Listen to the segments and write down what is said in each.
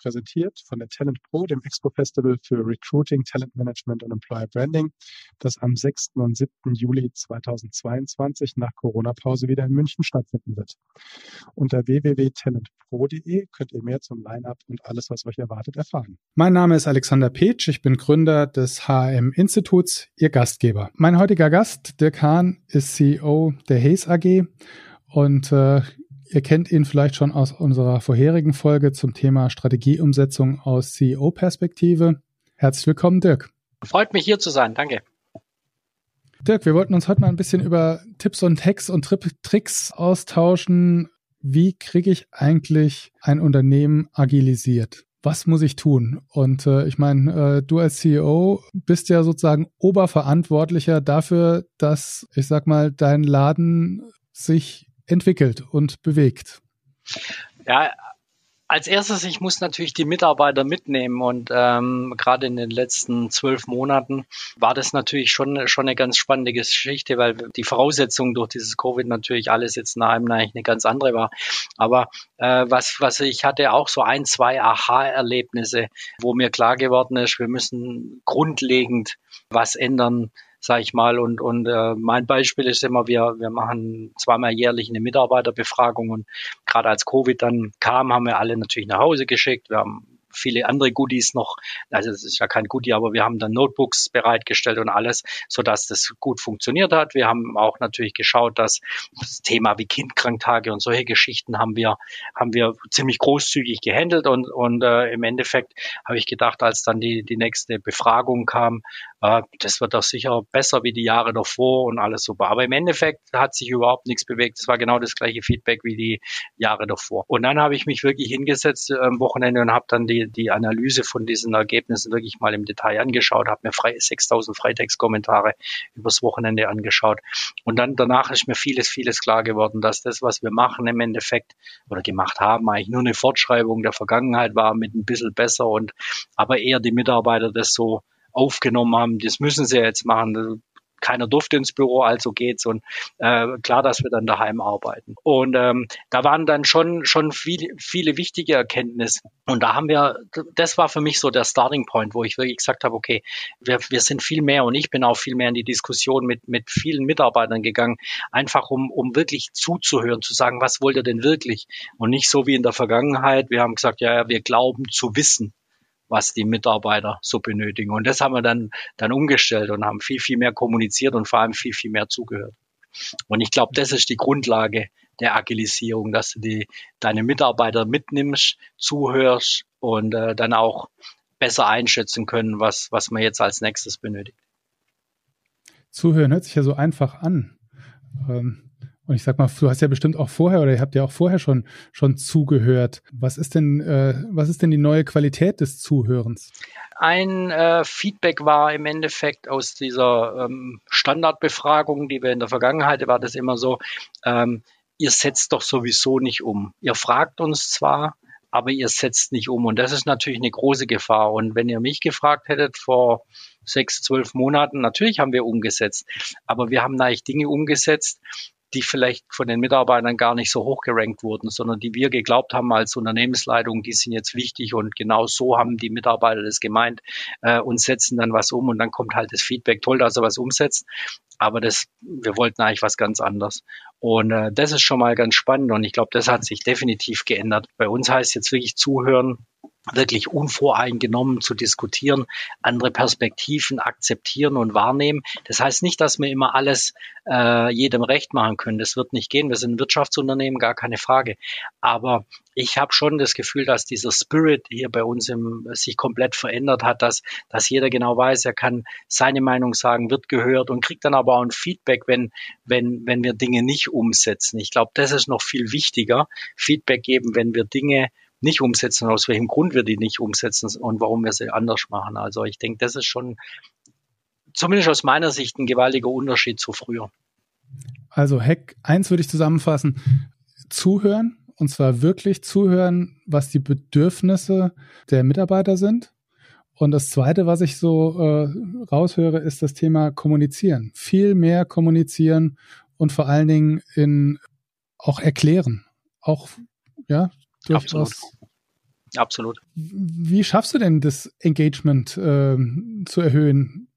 präsentiert von der Talent Pro, dem Expo Festival für Recruiting, Talent Management und Employer Branding, das am 6. und 7. Juli 2022 nach Corona-Pause wieder in München stattfinden wird. Unter www.talentpro.de könnt ihr mehr zum Line-Up und alles, was euch erwartet, erfahren. Mein Name ist Alexander Petsch, ich bin Gründer des HM Instituts, Ihr Gastgeber. Mein heutiger Gast, Dirk Hahn, ist CEO der Hayes AG und äh, Ihr kennt ihn vielleicht schon aus unserer vorherigen Folge zum Thema Strategieumsetzung aus CEO-Perspektive. Herzlich willkommen, Dirk. Freut mich hier zu sein. Danke. Dirk, wir wollten uns heute mal ein bisschen über Tipps und Hacks und Tricks austauschen. Wie kriege ich eigentlich ein Unternehmen agilisiert? Was muss ich tun? Und äh, ich meine, äh, du als CEO bist ja sozusagen Oberverantwortlicher dafür, dass, ich sag mal, dein Laden sich entwickelt und bewegt? Ja, als erstes, ich muss natürlich die Mitarbeiter mitnehmen und ähm, gerade in den letzten zwölf Monaten war das natürlich schon, schon eine ganz spannende Geschichte, weil die Voraussetzungen durch dieses Covid natürlich alles jetzt nach einem eigentlich eine ganz andere war. Aber äh, was, was ich hatte auch so ein, zwei Aha-Erlebnisse, wo mir klar geworden ist, wir müssen grundlegend was ändern sage ich mal. Und, und äh, mein Beispiel ist immer, wir, wir machen zweimal jährlich eine Mitarbeiterbefragung und gerade als Covid dann kam, haben wir alle natürlich nach Hause geschickt. Wir haben viele andere Goodies noch. Also es ist ja kein Goodie, aber wir haben dann Notebooks bereitgestellt und alles, so dass das gut funktioniert hat. Wir haben auch natürlich geschaut, dass das Thema wie Kindkranktage und solche Geschichten haben wir haben wir ziemlich großzügig gehandelt und und äh, im Endeffekt habe ich gedacht, als dann die die nächste Befragung kam, äh, das wird doch sicher besser wie die Jahre davor und alles super. Aber im Endeffekt hat sich überhaupt nichts bewegt. Es war genau das gleiche Feedback wie die Jahre davor. Und dann habe ich mich wirklich hingesetzt äh, am Wochenende und habe dann die die, Analyse von diesen Ergebnissen wirklich mal im Detail angeschaut, habe mir frei, 6000 Freitextkommentare übers Wochenende angeschaut. Und dann danach ist mir vieles, vieles klar geworden, dass das, was wir machen im Endeffekt oder gemacht haben, eigentlich nur eine Fortschreibung der Vergangenheit war mit ein bisschen besser und aber eher die Mitarbeiter das so aufgenommen haben, das müssen sie jetzt machen. Keiner durfte ins Büro, also geht's. Und äh, klar, dass wir dann daheim arbeiten. Und ähm, da waren dann schon schon viele viele wichtige Erkenntnisse. Und da haben wir, das war für mich so der Starting Point, wo ich wirklich gesagt habe, okay, wir, wir sind viel mehr und ich bin auch viel mehr in die Diskussion mit mit vielen Mitarbeitern gegangen, einfach um um wirklich zuzuhören, zu sagen, was wollt ihr denn wirklich? Und nicht so wie in der Vergangenheit. Wir haben gesagt, ja, wir glauben zu wissen was die Mitarbeiter so benötigen. Und das haben wir dann, dann umgestellt und haben viel, viel mehr kommuniziert und vor allem viel, viel mehr zugehört. Und ich glaube, das ist die Grundlage der Agilisierung, dass du die, deine Mitarbeiter mitnimmst, zuhörst und äh, dann auch besser einschätzen können, was, was man jetzt als nächstes benötigt. Zuhören hört sich ja so einfach an. Ähm, und ich sag mal, du hast ja bestimmt auch vorher oder ihr habt ja auch vorher schon schon zugehört. Was ist denn äh, was ist denn die neue Qualität des Zuhörens? Ein äh, Feedback war im Endeffekt aus dieser ähm, Standardbefragung, die wir in der Vergangenheit war das immer so. Ähm, ihr setzt doch sowieso nicht um. Ihr fragt uns zwar, aber ihr setzt nicht um. Und das ist natürlich eine große Gefahr. Und wenn ihr mich gefragt hättet vor sechs, zwölf Monaten, natürlich haben wir umgesetzt. Aber wir haben eigentlich Dinge umgesetzt, die vielleicht von den Mitarbeitern gar nicht so hoch gerankt wurden, sondern die wir geglaubt haben als Unternehmensleitung, die sind jetzt wichtig und genau so haben die Mitarbeiter das gemeint äh, und setzen dann was um und dann kommt halt das Feedback, toll, dass er was umsetzt, aber das, wir wollten eigentlich was ganz anderes. Und äh, das ist schon mal ganz spannend und ich glaube, das hat sich definitiv geändert. Bei uns heißt jetzt wirklich zuhören, wirklich unvoreingenommen zu diskutieren, andere Perspektiven akzeptieren und wahrnehmen. Das heißt nicht, dass wir immer alles äh, jedem recht machen können. Das wird nicht gehen. Wir sind ein Wirtschaftsunternehmen, gar keine Frage. Aber ich habe schon das Gefühl, dass dieser Spirit hier bei uns im, sich komplett verändert hat, dass, dass jeder genau weiß, er kann seine Meinung sagen, wird gehört und kriegt dann aber auch ein Feedback, wenn, wenn, wenn wir Dinge nicht umsetzen. Ich glaube, das ist noch viel wichtiger. Feedback geben, wenn wir Dinge nicht umsetzen, aus welchem Grund wir die nicht umsetzen und warum wir sie anders machen. Also ich denke, das ist schon zumindest aus meiner Sicht ein gewaltiger Unterschied zu früher. Also Hack 1 würde ich zusammenfassen. Zuhören, und zwar wirklich zuhören, was die Bedürfnisse der Mitarbeiter sind. Und das Zweite, was ich so äh, raushöre, ist das Thema Kommunizieren. Viel mehr kommunizieren und vor allen Dingen in auch erklären. Auch ja durchaus. Absolut. Absolut. Wie schaffst du denn das Engagement äh, zu erhöhen?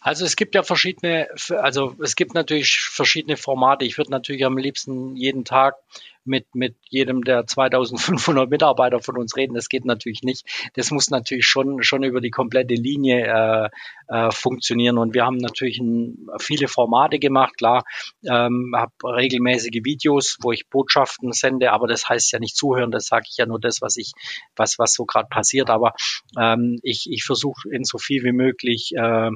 Also es gibt ja verschiedene, also es gibt natürlich verschiedene Formate. Ich würde natürlich am liebsten jeden Tag mit, mit jedem der 2500 Mitarbeiter von uns reden. Das geht natürlich nicht. Das muss natürlich schon, schon über die komplette Linie äh, äh, funktionieren. Und wir haben natürlich ein, viele Formate gemacht. Klar, ähm, habe regelmäßige Videos, wo ich Botschaften sende, aber das heißt ja nicht zuhören. Das sage ich ja nur das, was ich, was, was so gerade passiert. Aber ähm, ich, ich versuche in so viel wie möglich äh,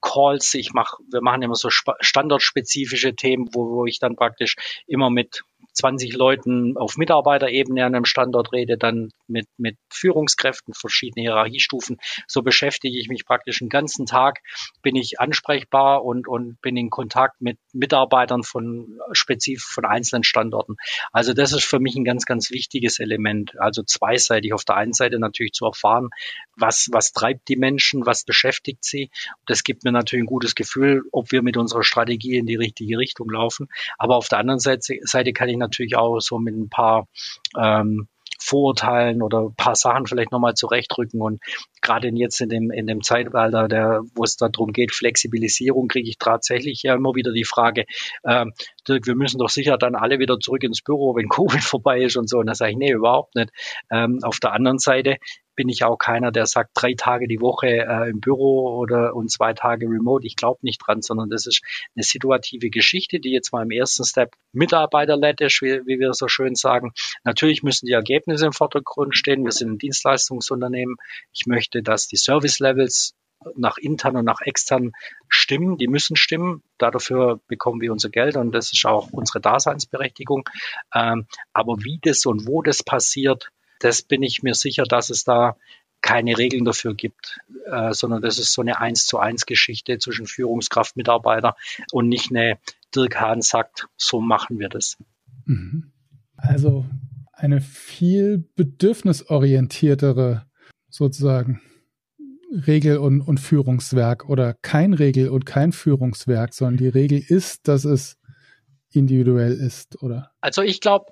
Calls. Ich mache, wir machen immer so standardspezifische Themen, wo, wo ich dann praktisch immer mit 20 Leuten auf Mitarbeiterebene an einem Standort rede, dann mit, mit Führungskräften, verschiedene Hierarchiestufen. So beschäftige ich mich praktisch den ganzen Tag, bin ich ansprechbar und, und bin in Kontakt mit Mitarbeitern von spezifisch von einzelnen Standorten. Also das ist für mich ein ganz, ganz wichtiges Element. Also zweiseitig. Auf der einen Seite natürlich zu erfahren, was, was treibt die Menschen, was beschäftigt sie. Das gibt mir natürlich ein gutes Gefühl, ob wir mit unserer Strategie in die richtige Richtung laufen. Aber auf der anderen Seite, Seite kann ich natürlich auch so mit ein paar ähm, Vorurteilen oder ein paar Sachen vielleicht nochmal zurechtrücken. Und gerade jetzt in dem, in dem Zeitalter, der, wo es darum geht, Flexibilisierung, kriege ich tatsächlich ja immer wieder die Frage, ähm, Dirk, wir müssen doch sicher dann alle wieder zurück ins Büro, wenn Covid vorbei ist und so. Und da sage ich, nee, überhaupt nicht. Ähm, auf der anderen Seite bin ich auch keiner, der sagt, drei Tage die Woche äh, im Büro oder und zwei Tage remote. Ich glaube nicht dran, sondern das ist eine situative Geschichte, die jetzt mal im ersten Step mitarbeiterled ist, wie, wie wir so schön sagen. Natürlich müssen die Ergebnisse im Vordergrund stehen. Wir sind ein Dienstleistungsunternehmen. Ich möchte, dass die Service Levels nach intern und nach extern stimmen, die müssen stimmen. Dafür bekommen wir unser Geld und das ist auch unsere Daseinsberechtigung. Ähm, aber wie das und wo das passiert, das bin ich mir sicher, dass es da keine Regeln dafür gibt, äh, sondern das ist so eine eins zu eins Geschichte zwischen Führungskraft, Mitarbeiter und nicht eine Dirk Hahn sagt, so machen wir das. Mhm. Also eine viel bedürfnisorientiertere sozusagen Regel und, und Führungswerk oder kein Regel und kein Führungswerk, sondern die Regel ist, dass es individuell ist, oder? Also ich glaube,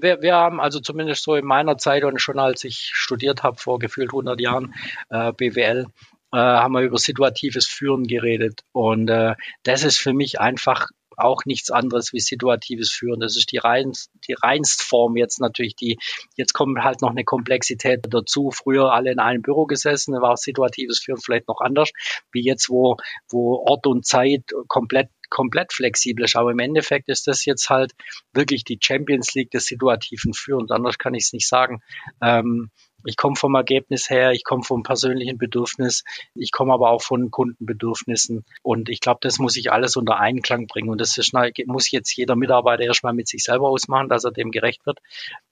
wir, wir haben also zumindest so in meiner Zeit und schon als ich studiert habe, vor gefühlt 100 Jahren äh, BWL, äh, haben wir über situatives Führen geredet. Und äh, das ist für mich einfach auch nichts anderes wie situatives Führen. Das ist die, reinst, die reinst Form jetzt natürlich. Die, jetzt kommt halt noch eine Komplexität dazu. Früher alle in einem Büro gesessen, war situatives Führen vielleicht noch anders, wie jetzt, wo, wo Ort und Zeit komplett komplett flexibel ist. Aber im Endeffekt ist das jetzt halt wirklich die Champions League des situativen Führens. Anders kann ich es nicht sagen. Ähm, ich komme vom Ergebnis her, ich komme vom persönlichen Bedürfnis, ich komme aber auch von Kundenbedürfnissen. Und ich glaube, das muss ich alles unter Einklang bringen. Und das ist, muss jetzt jeder Mitarbeiter erstmal mit sich selber ausmachen, dass er dem gerecht wird,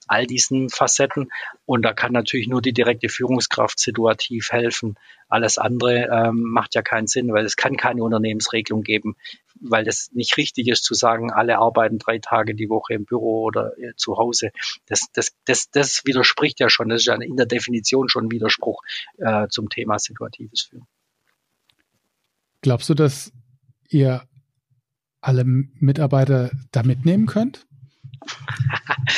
all diesen Facetten und da kann natürlich nur die direkte Führungskraft situativ helfen. Alles andere ähm, macht ja keinen Sinn, weil es kann keine Unternehmensregelung geben, weil das nicht richtig ist zu sagen, alle arbeiten drei Tage die Woche im Büro oder äh, zu Hause. Das, das, das, das widerspricht ja schon, das ist ja in der Definition schon ein Widerspruch äh, zum Thema situatives Führen. Glaubst du, dass ihr alle Mitarbeiter da mitnehmen könnt?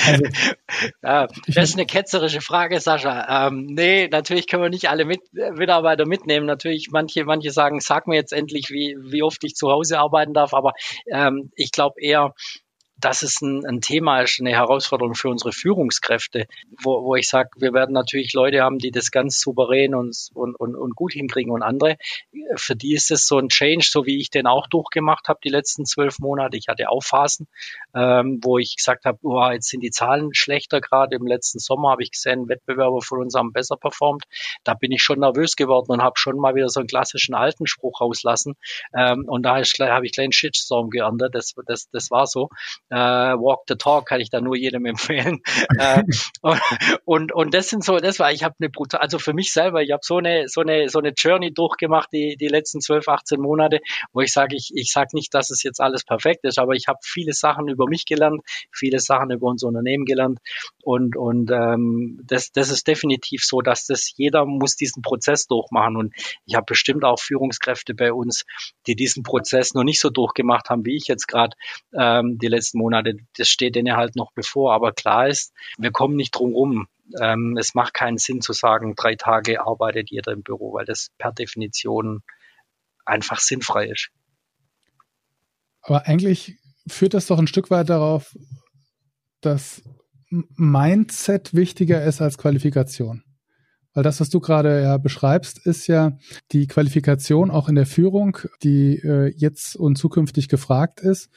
Also, ja, das ist eine ketzerische Frage, Sascha. Ähm, nee, natürlich können wir nicht alle mit, Mitarbeiter mitnehmen. Natürlich, manche, manche sagen, sag mir jetzt endlich, wie, wie oft ich zu Hause arbeiten darf, aber ähm, ich glaube eher, das ist ein, ein Thema, ist eine Herausforderung für unsere Führungskräfte, wo, wo ich sage, wir werden natürlich Leute haben, die das ganz souverän und, und, und, und gut hinkriegen und andere, für die ist es so ein Change, so wie ich den auch durchgemacht habe die letzten zwölf Monate. Ich hatte auch Phasen, ähm, wo ich gesagt habe, oh, jetzt sind die Zahlen schlechter. Gerade im letzten Sommer habe ich gesehen, Wettbewerber von uns haben besser performt. Da bin ich schon nervös geworden und habe schon mal wieder so einen klassischen alten Spruch rauslassen. Ähm, und da habe ich gleich einen Shitstorm geerntet. Das, das, das war so Äh, Walk the Talk kann ich da nur jedem empfehlen. äh, und, und das sind so, das war, ich habe eine brutal, also für mich selber, ich habe so eine, so eine, so eine Journey durchgemacht, die, die letzten 12, 18 Monate, wo ich sage, ich, ich sage nicht, dass es jetzt alles perfekt ist, aber ich habe viele Sachen über mich gelernt, viele Sachen über unser Unternehmen gelernt und, und ähm, das, das ist definitiv so, dass das jeder muss diesen Prozess durchmachen und ich habe bestimmt auch Führungskräfte bei uns, die diesen Prozess noch nicht so durchgemacht haben, wie ich jetzt gerade ähm, die letzten Monate. Das steht denen halt noch bevor, aber klar ist, wir kommen nicht drum rum. Ähm, es macht keinen Sinn zu sagen, drei Tage arbeitet jeder im Büro, weil das per Definition einfach sinnfrei ist. Aber eigentlich führt das doch ein Stück weit darauf, dass Mindset wichtiger ist als Qualifikation. Weil das, was du gerade ja beschreibst, ist ja die Qualifikation auch in der Führung, die äh, jetzt und zukünftig gefragt ist,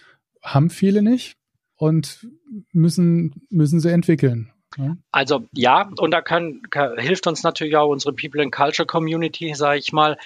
haben viele nicht und müssen, müssen sie entwickeln. Also ja, und da kann, kann, hilft uns natürlich auch unsere People and Culture Community, sage ich mal,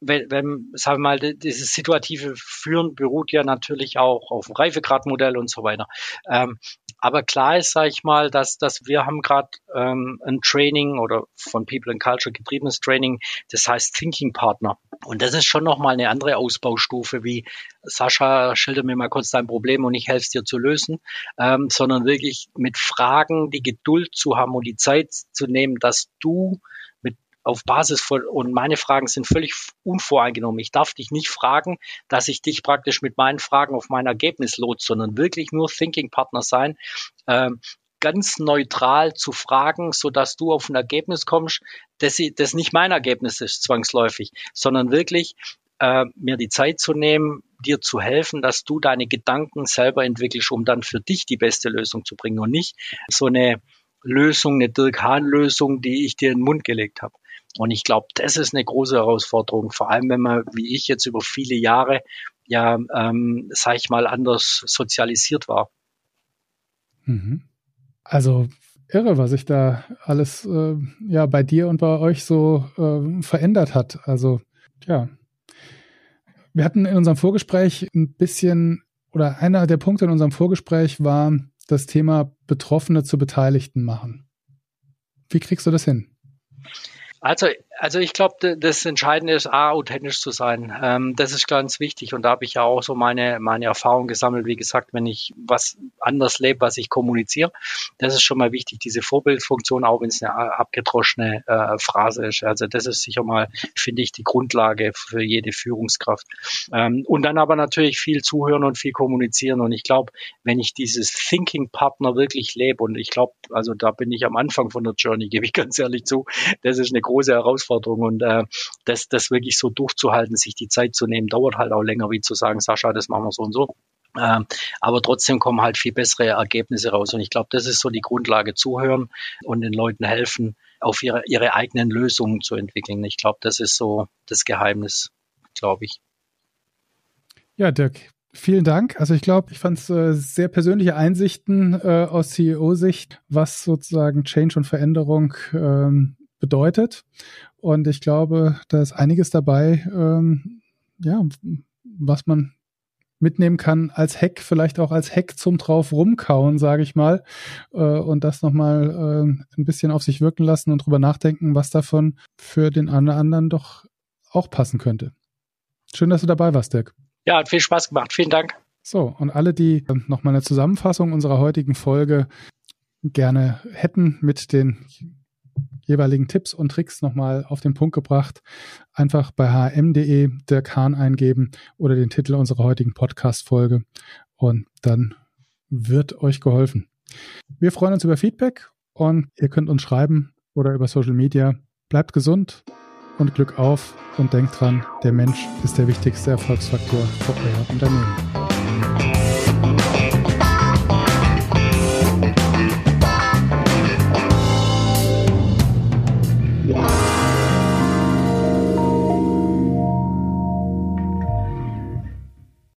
wenn, wenn sagen wir mal, dieses situative Führen beruht ja natürlich auch auf dem Reifegradmodell und so weiter. Ähm, aber klar ist, sage ich mal, dass, dass wir haben gerade ähm, ein Training oder von People and Culture getriebenes Training, das heißt Thinking Partner. Und das ist schon nochmal eine andere Ausbaustufe wie Sascha, schilder mir mal kurz dein Problem und ich helfe es dir zu lösen, ähm, sondern wirklich mit Fragen die Geduld zu haben und die Zeit zu nehmen, dass du auf Basis von, und meine Fragen sind völlig unvoreingenommen. Ich darf dich nicht fragen, dass ich dich praktisch mit meinen Fragen auf mein Ergebnis lot, sondern wirklich nur Thinking Partner sein, äh, ganz neutral zu fragen, so dass du auf ein Ergebnis kommst, sie, das nicht mein Ergebnis ist, zwangsläufig, sondern wirklich äh, mir die Zeit zu nehmen, dir zu helfen, dass du deine Gedanken selber entwickelst, um dann für dich die beste Lösung zu bringen und nicht so eine Lösung, eine Dirk Hahn-Lösung, die ich dir in den Mund gelegt habe. Und ich glaube, das ist eine große Herausforderung, vor allem wenn man, wie ich jetzt über viele Jahre, ja, ähm, sag ich mal, anders sozialisiert war. Mhm. Also irre, was sich da alles äh, ja bei dir und bei euch so äh, verändert hat. Also ja, wir hatten in unserem Vorgespräch ein bisschen oder einer der Punkte in unserem Vorgespräch war das Thema Betroffene zu Beteiligten machen. Wie kriegst du das hin? Also, also ich glaube, das Entscheidende ist, A, authentisch zu sein. Ähm, das ist ganz wichtig und da habe ich ja auch so meine, meine Erfahrung gesammelt. Wie gesagt, wenn ich was anders lebe, was ich kommuniziere, das ist schon mal wichtig, diese Vorbildfunktion, auch wenn es eine abgedroschene äh, Phrase ist. Also das ist sicher mal, finde ich, die Grundlage für jede Führungskraft. Ähm, und dann aber natürlich viel zuhören und viel kommunizieren. Und ich glaube, wenn ich dieses Thinking Partner wirklich lebe, und ich glaube, also da bin ich am Anfang von der Journey, gebe ich ganz ehrlich zu, das ist eine große Herausforderung und äh, das, das wirklich so durchzuhalten, sich die Zeit zu nehmen, dauert halt auch länger, wie zu sagen, Sascha, das machen wir so und so. Ähm, aber trotzdem kommen halt viel bessere Ergebnisse raus. Und ich glaube, das ist so die Grundlage, zuhören und den Leuten helfen, auf ihre, ihre eigenen Lösungen zu entwickeln. Ich glaube, das ist so das Geheimnis, glaube ich. Ja, Dirk, Vielen Dank. Also ich glaube, ich fand es äh, sehr persönliche Einsichten äh, aus CEO-Sicht, was sozusagen Change und Veränderung ähm, bedeutet. Und ich glaube, da ist einiges dabei, ähm, ja, was man mitnehmen kann als Hack, vielleicht auch als Hack zum drauf rumkauen, sage ich mal, äh, und das nochmal äh, ein bisschen auf sich wirken lassen und drüber nachdenken, was davon für den anderen doch auch passen könnte. Schön, dass du dabei warst, Dirk. Ja, hat viel Spaß gemacht. Vielen Dank. So, und alle, die äh, nochmal eine Zusammenfassung unserer heutigen Folge gerne hätten mit den jeweiligen Tipps und Tricks nochmal auf den Punkt gebracht. Einfach bei hm.de der Kahn eingeben oder den Titel unserer heutigen Podcast-Folge und dann wird euch geholfen. Wir freuen uns über Feedback und ihr könnt uns schreiben oder über Social Media. Bleibt gesund und Glück auf und denkt dran, der Mensch ist der wichtigste Erfolgsfaktor für euer Unternehmen.